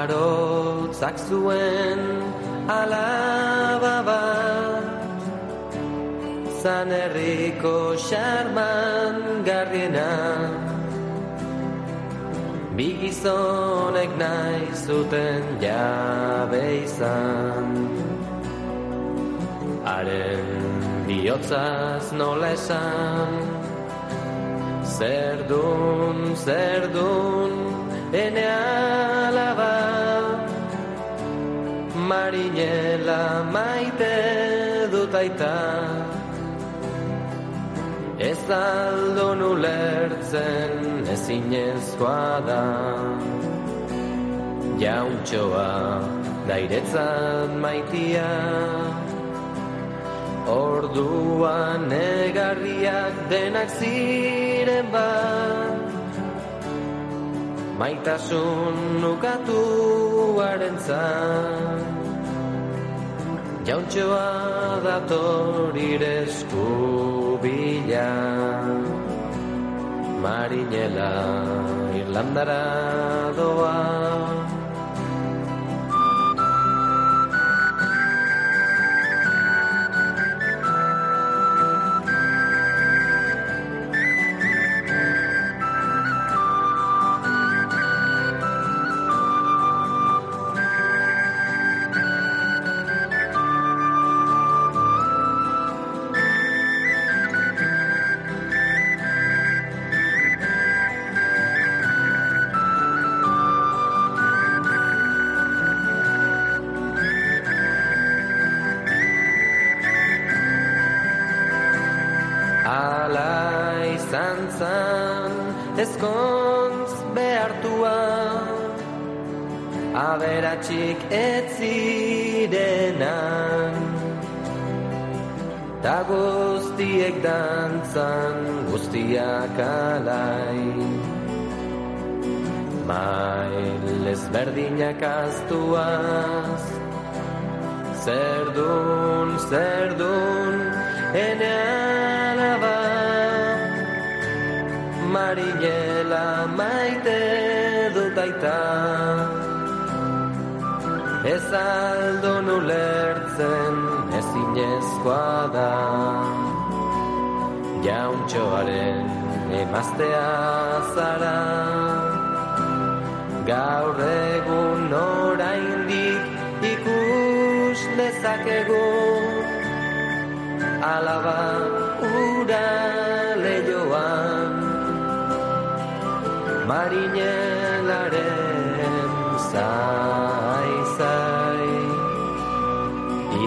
arotzak zuen alaba bat zan herriko xarman garriena bigizonek nahi zuten jabe izan. Haren bihotzaz nola esan zer dun ene alaba marinela maite dutaita ez aldo nulertzen ezinezkoa da. Jauntxoa dairetzat maitia. Orduan negarriak denak ziren bat Maitasun nukatu haren zan Jauntxoa datorire eskubila Marinela Irlandara doa zan ezkontz behartua. Aberatxik etzirenan ta guztiek dantzan guztiak alai. Mail ezberdinak aztuaz zerdun, zerdun ene marinela maite dutaita Ez aldo nulertzen ezinezkoa da. Jauntxoaren emaztea zara. Gaur egun oraindik ikus dezakegu Alaba ura marinelaren zai zai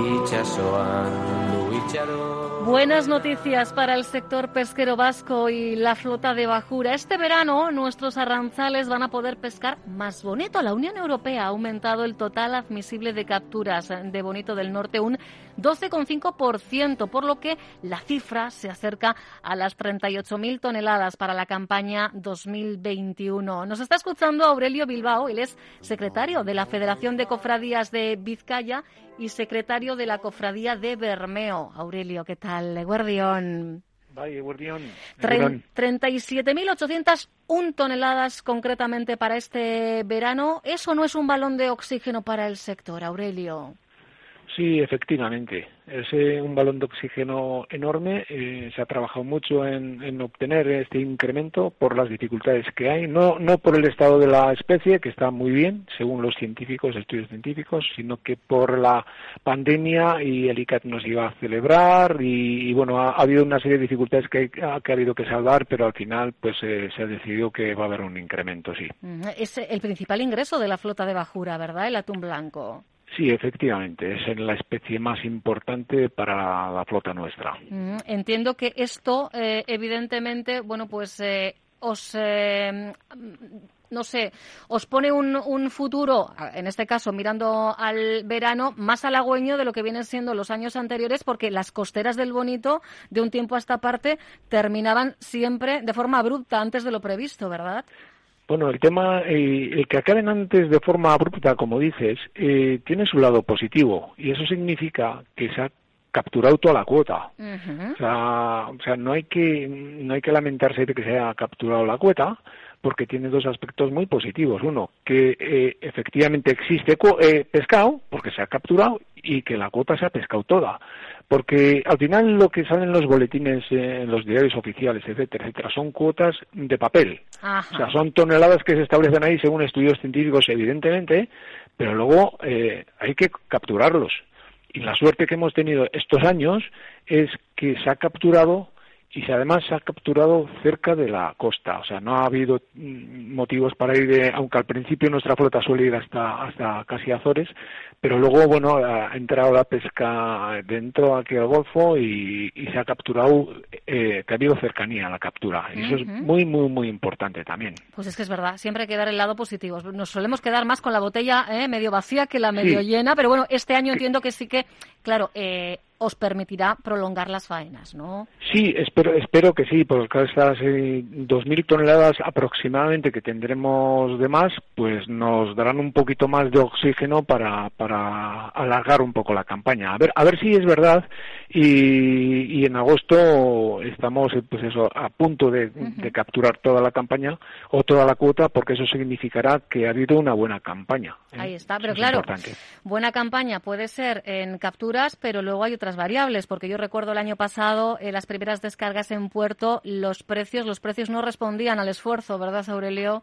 itxasoan du itxaro Buenas noticias para el sector pesquero vasco y la flota de bajura. Este verano nuestros arranzales van a poder pescar más bonito. La Unión Europea ha aumentado el total admisible de capturas de bonito del norte un 12,5%, por lo que la cifra se acerca a las 38.000 toneladas para la campaña 2021. Nos está escuchando Aurelio Bilbao, él es secretario de la Federación de Cofradías de Vizcaya y secretario de la Cofradía de Bermeo. Aurelio, ¿qué tal? Guardión. Vaya, guardión. 37.801 toneladas concretamente para este verano. ¿Eso no es un balón de oxígeno para el sector, Aurelio? Sí, efectivamente. Es eh, un balón de oxígeno enorme. Eh, se ha trabajado mucho en, en, obtener este incremento por las dificultades que hay, no, no por el estado de la especie, que está muy bien, según los científicos, estudios científicos, sino que por la pandemia y el ICAT nos iba a celebrar y, bueno, ha, ha, habido una serie de dificultades que, que, ha habido que salvar, pero al final pues eh, se ha decidido que va a haber un incremento, sí. Es el principal ingreso de la flota de bajura, ¿verdad? El atún blanco. Sí, efectivamente, es la especie más importante para la flota nuestra. Mm, entiendo que esto, eh, evidentemente, bueno, pues eh, os, eh, no sé, os pone un, un, futuro, en este caso mirando al verano, más halagüeño de lo que vienen siendo los años anteriores, porque las costeras del Bonito, de un tiempo a esta parte, terminaban siempre de forma abrupta antes de lo previsto, ¿verdad? Bueno, el tema, eh, el que acaben antes de forma abrupta, como dices, eh, tiene su lado positivo y eso significa que se ha capturado toda la cuota. Uh -huh. o, sea, o sea, no hay que no hay que lamentarse de que se haya capturado la cuota, porque tiene dos aspectos muy positivos. Uno, que eh, efectivamente existe eh, pescado, porque se ha capturado, y que la cuota se ha pescado toda. Porque al final lo que salen en los boletines, eh, en los diarios oficiales, etcétera, etcétera, son cuotas de papel. O sea, son toneladas que se establecen ahí según estudios científicos, evidentemente, pero luego hay que capturarlos. Y la suerte que hemos tenido estos años es que se ha capturado y además se ha capturado cerca de la costa. O sea, no ha habido mm, motivos para ir, de, aunque al principio nuestra flota suele ir hasta, hasta casi Azores, pero luego, bueno, ha entrado la pesca dentro aquí al Golfo y, se ha capturado, eh, que ha habido cercanía a la captura. Y eso es muy, muy, muy importante también. Pues es que es verdad, siempre hay que dar el lado positivo. Nos solemos quedar más con la botella eh, medio vacía que la medio llena, pero bueno, este año entiendo que sí que, claro, eh, os permitirá prolongar las faenas, ¿no? Sí, espero, espero que sí, porque estas eh, 2.000 toneladas aproximadamente que tendremos de más, pues nos darán un poquito más de oxígeno para, para alargar un poco la campaña. A ver, a ver si es verdad y, y en agosto estamos pues eso, a punto de, capturar toda la campaña o toda la cuota, porque eso significará que ha habido una buena campaña. ¿eh? Ahí está, pero claro, buena campaña puede ser en capturas, pero luego hay otras variables, porque yo recuerdo el año pasado en las primeras descargas en puerto, los precios, los precios no respondían al esfuerzo, ¿verdad, Aurelio?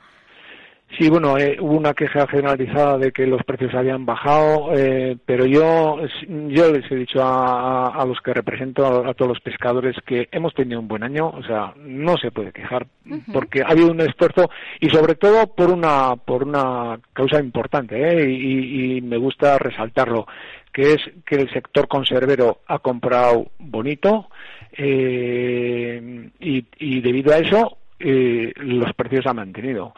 Sí, bueno, eh, hubo una queja generalizada de que los precios habían bajado, eh, pero yo, yo les he dicho a, los que represento, a, todos los pescadores, que hemos tenido un buen año, o sea, no se puede quejar, porque ha habido un esfuerzo y sobre todo por una, por una causa importante, ¿eh? y, y me gusta resaltarlo que es que el sector conservero ha comprado bonito eh, y, y, debido a eso eh, los precios han mantenido.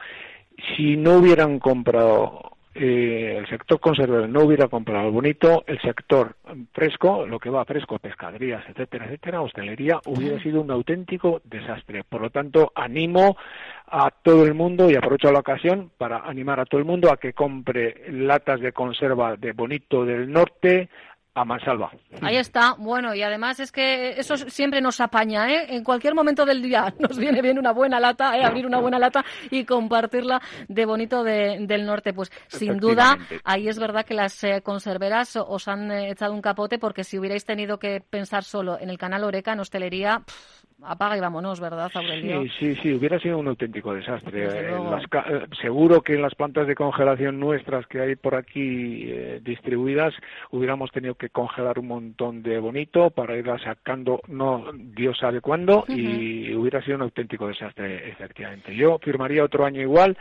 Si no hubieran comprado eh, el sector conservador no hubiera comprado bonito, el sector fresco, lo que va fresco, pescaderías, etcétera, etcétera, hostelería, hubiera sido un auténtico desastre. Por lo tanto, animo a todo el mundo y aprovecho la ocasión para animar a todo el mundo a que compre latas de conserva de bonito del norte, a mansalva. Ahí está. Bueno, y además es que eso siempre nos apaña, ¿eh? En cualquier momento del día nos viene bien una buena lata, ¿eh? Abrir una buena lata y compartirla de bonito del norte. Pues sin duda, ahí es verdad que las eh, conserveras os han eh, echado un capote porque si hubierais tenido que pensar solo en el canal Oreca, en hostelería, apaga y vámonos, ¿verdad, Aurelio? Sí, sí, sí, hubiera sido un auténtico desastre. Eh, eh, seguro que en las plantas de congelación nuestras que hay por aquí eh, distribuidas hubiéramos tenido que congelar un montón de bonito para irla sacando, no Dios sabe cuándo, y hubiera sido un auténtico desastre, efectivamente. Yo firmaría otro año igual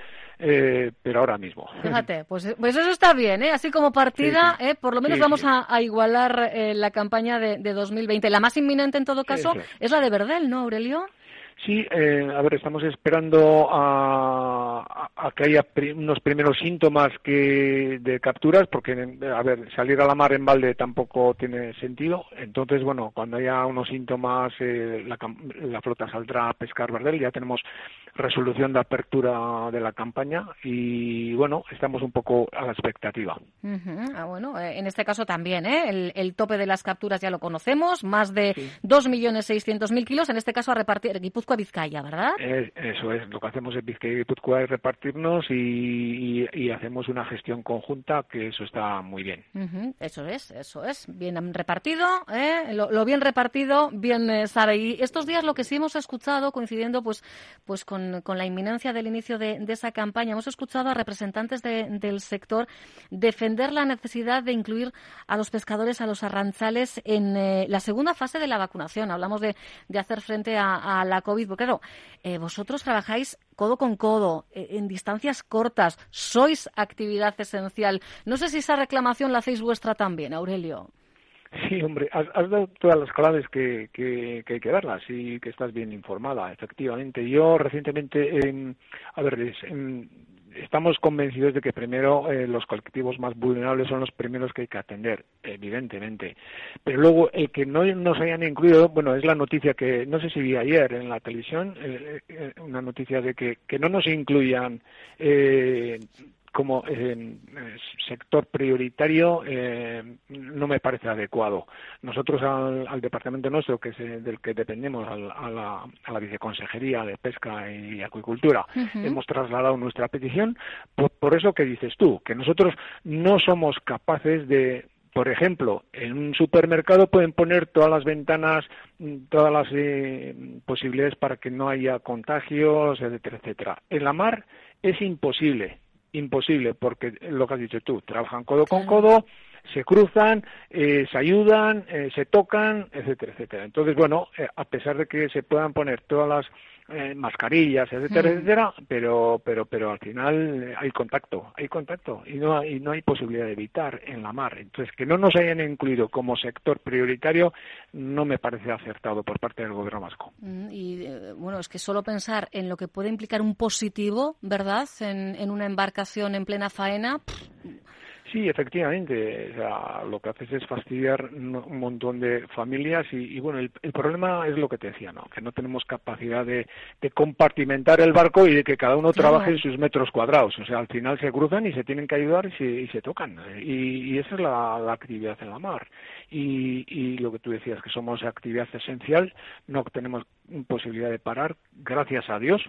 eh, pero ahora mismo. Fíjate, pues, pues eso está bien, ¿eh? Así como partida, ¿eh? por lo menos vamos a, igualar eh, la campaña de, de, 2020. La más inminente en todo caso es la de Verdel, ¿no, Aurelio? Sí, eh, a ver, estamos esperando a, que haya unos primeros síntomas que de capturas, porque, a ver, salir a la mar en balde tampoco tiene sentido. Entonces, bueno, cuando haya unos síntomas, eh, la, flota saldrá a pescar verdel. Ya tenemos resolución de apertura de la campaña y, bueno, estamos un poco a la expectativa. Ah, bueno, eh, en este caso también, ¿eh? El, tope de las capturas ya lo conocemos, más de 2.600.000 kilos, en este caso a repartir Guipúzcoa Vizcaya, ¿verdad? eso es, lo que hacemos en Vizcaya y Guipúzcoa es repartirnos y, hacemos una gestión conjunta, que eso está muy bien. Eso es, eso es, bien repartido, ¿eh? lo, bien repartido, bien eh, sabe. Y estos días lo que sí hemos escuchado, coincidiendo pues, pues con, la inminencia del inicio de, esa campaña, hemos escuchado a representantes del sector defender la necesidad de incluir a los pescadores, a los arranzales en eh, la segunda fase de la vacunación. Hablamos de, hacer frente a, a la COVID porque claro, eh, vosotros trabajáis codo con codo, eh, en distancias cortas, sois actividad esencial. No sé si esa reclamación la hacéis vuestra también, Aurelio. Sí, hombre, has, dado todas las claves que, que, hay que darlas y que estás bien informada, efectivamente. Yo recientemente, a ver, en, estamos convencidos de que primero eh, los colectivos más vulnerables son los primeros que hay que atender, evidentemente. Pero luego el que no nos hayan incluido, bueno, es la noticia que no sé si vi ayer en la televisión, eh, eh, una noticia de que, que no nos incluyan como eh, sector prioritario no me parece adecuado. Nosotros al, departamento nuestro, que es del que dependemos, a, la, a, la, viceconsejería de pesca y acuicultura, hemos trasladado nuestra petición por, por eso que dices tú, que nosotros no somos capaces de por ejemplo, en un supermercado pueden poner todas las ventanas, todas las eh, posibilidades para que no haya contagios, etcétera, etcétera. En la mar es imposible, imposible, porque lo que has dicho tú, trabajan codo con codo, se cruzan, eh, se ayudan, eh, se tocan, etcétera, etcétera. Entonces, bueno, a pesar de que se puedan poner todas las eh, mascarillas, etcétera, mm. etcétera, pero, pero, pero al final hay contacto, hay contacto y no, hay, no hay posibilidad de evitar en la mar. Entonces, que no nos hayan incluido como sector prioritario no me parece acertado por parte del gobierno vasco. Mm, y eh, bueno, es que solo pensar en lo que puede implicar un positivo, ¿verdad?, en, en una embarcación en plena faena. Sí, efectivamente. lo que haces es fastidiar un montón de familias y, bueno, el, problema es lo que te decía, ¿no? Que no tenemos capacidad de, compartimentar el barco y de que cada uno trabaje en sus metros cuadrados. O sea, al final se cruzan y se tienen que ayudar y se, tocan. Y, esa es la, actividad en la mar. Y, y lo que tú decías, que somos actividad esencial, no tenemos posibilidad de parar, gracias a Dios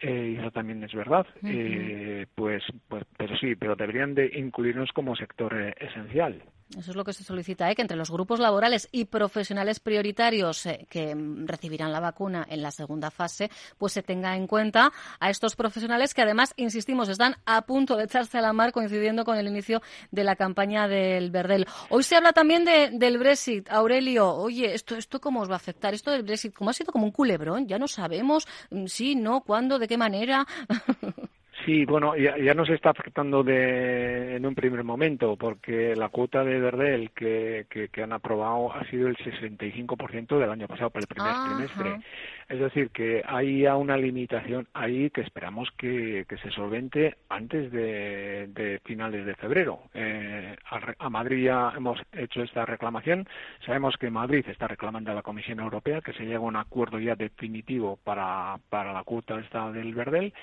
eh, y eso también es verdad, eh, pues, pues, pero sí, pero deberían de incluirnos como sector eh, esencial. Eso es lo que se solicita, ¿eh? que entre los grupos laborales y profesionales prioritarios eh, que recibirán la vacuna en la segunda fase, pues se tenga en cuenta a estos profesionales que además, insistimos, están a punto de echarse a la mar coincidiendo con el inicio de la campaña del Verdel. Hoy se habla también de, del Brexit. Aurelio, oye, ¿esto, ¿esto cómo os va a afectar? Esto del Brexit, como ha sido como un culebrón, ya no sabemos, mm, sí, no, cuándo, de qué manera. Sí, bueno, ya, ya nos está afectando de, en un primer momento, porque la cuota de Verdel que, que, han aprobado ha sido el 65% del año pasado, para el primer trimestre. Es decir, que hay una limitación ahí que esperamos que, que se solvente antes de, de finales de febrero. Eh, a, a, Madrid ya hemos hecho esta reclamación. Sabemos que Madrid está reclamando a la Comisión Europea que se llegue a un acuerdo ya definitivo para, para la cuota esta del Verdel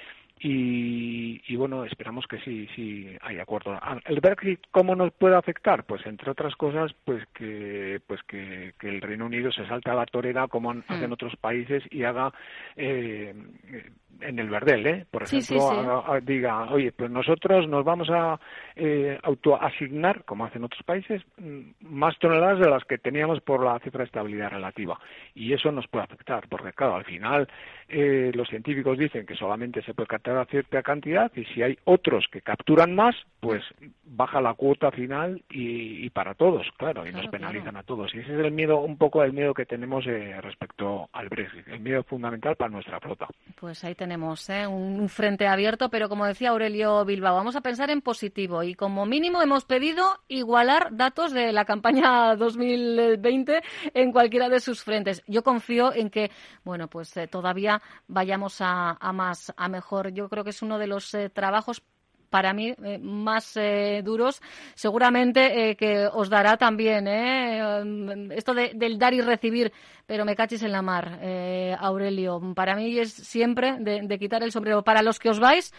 y, bueno, esperamos que sí, sí hay acuerdo. Ah, ¿El Brexit cómo nos puede afectar? Pues entre otras cosas, pues que pues que, el Reino Unido se salte a la torera como hmm. hacen otros países y haga eh, en el Verdel, ¿eh? por ejemplo, diga, oye, pues nosotros nos vamos a eh, autoasignar, como hacen otros países, mm, más toneladas de las que teníamos por la cifra de estabilidad relativa. Y eso nos puede afectar, porque claro, al final eh, los científicos dicen que solamente se puede capturar cierta cantidad y si hay otros que capturan más, pues baja la cuota final y, para todos, claro, y nos penalizan a todos. Y ese es el miedo, un poco el miedo que tenemos eh, respecto al Brexit, el miedo fundamental para nuestra flota. Pues ahí tenemos ¿eh? un frente abierto, pero como decía Aurelio Bilbao, vamos a pensar en positivo y como mínimo hemos pedido igualar datos de la campaña 2020 en cualquiera de sus frentes. Yo confío en que, bueno, pues eh, todavía vayamos a, más, a mejor. Yo creo que es uno de los eh, trabajos para mí eh, más eh, duros, seguramente eh, que os dará también esto del dar y recibir, pero me cachis en la mar, Aurelio. Para mí es siempre de, quitar el sombrero para los que os vais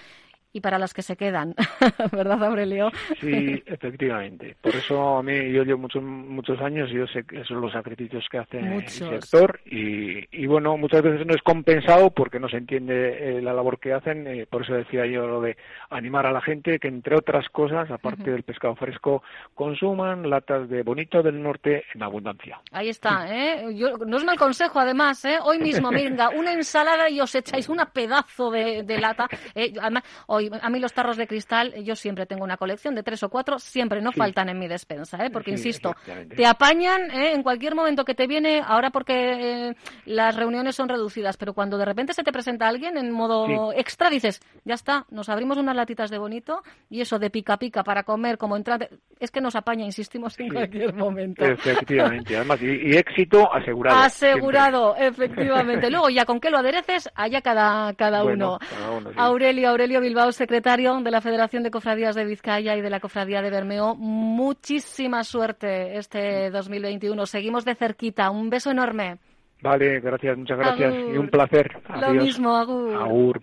y para las que se quedan, ¿verdad, Aurelio? Sí, efectivamente. Por eso a mí, yo llevo muchos muchos años y yo sé que son los sacrificios que hace el sector y, y, bueno, muchas veces no es compensado porque no se entiende eh, la labor que hacen. Eh, por eso decía yo lo de animar a la gente que, entre otras cosas, aparte del pescado fresco, consuman latas de bonito del norte en abundancia. Ahí está, ¿eh? Yo, no es mal consejo, además, ¿eh? Hoy mismo, venga, una ensalada y os echáis una pedazo de, de lata. Eh, además, hoy a mí los tarros de cristal, yo siempre tengo una colección de tres o cuatro, siempre no faltan en mi despensa, ¿eh? porque insisto, te apañan ¿eh? en cualquier momento que te viene, ahora porque eh, las reuniones son reducidas, pero cuando de repente se te presenta alguien en modo extra, dices, ya está, nos abrimos unas latitas de bonito y eso de pica pica para comer como entrante, es que nos apaña, insistimos en cualquier momento. Efectivamente, además, y, éxito asegurado. Asegurado, efectivamente. Luego ya con qué lo adereces, allá cada, cada uno. Aurelio, Aurelio Bilbao secretario de la Federación de Cofradías de Vizcaya y de la Cofradía de Bermeo. Muchísima suerte este 2021. Seguimos de cerquita. Un beso enorme. Vale, gracias, muchas gracias. Y un placer. Lo mismo, Agur. Agur.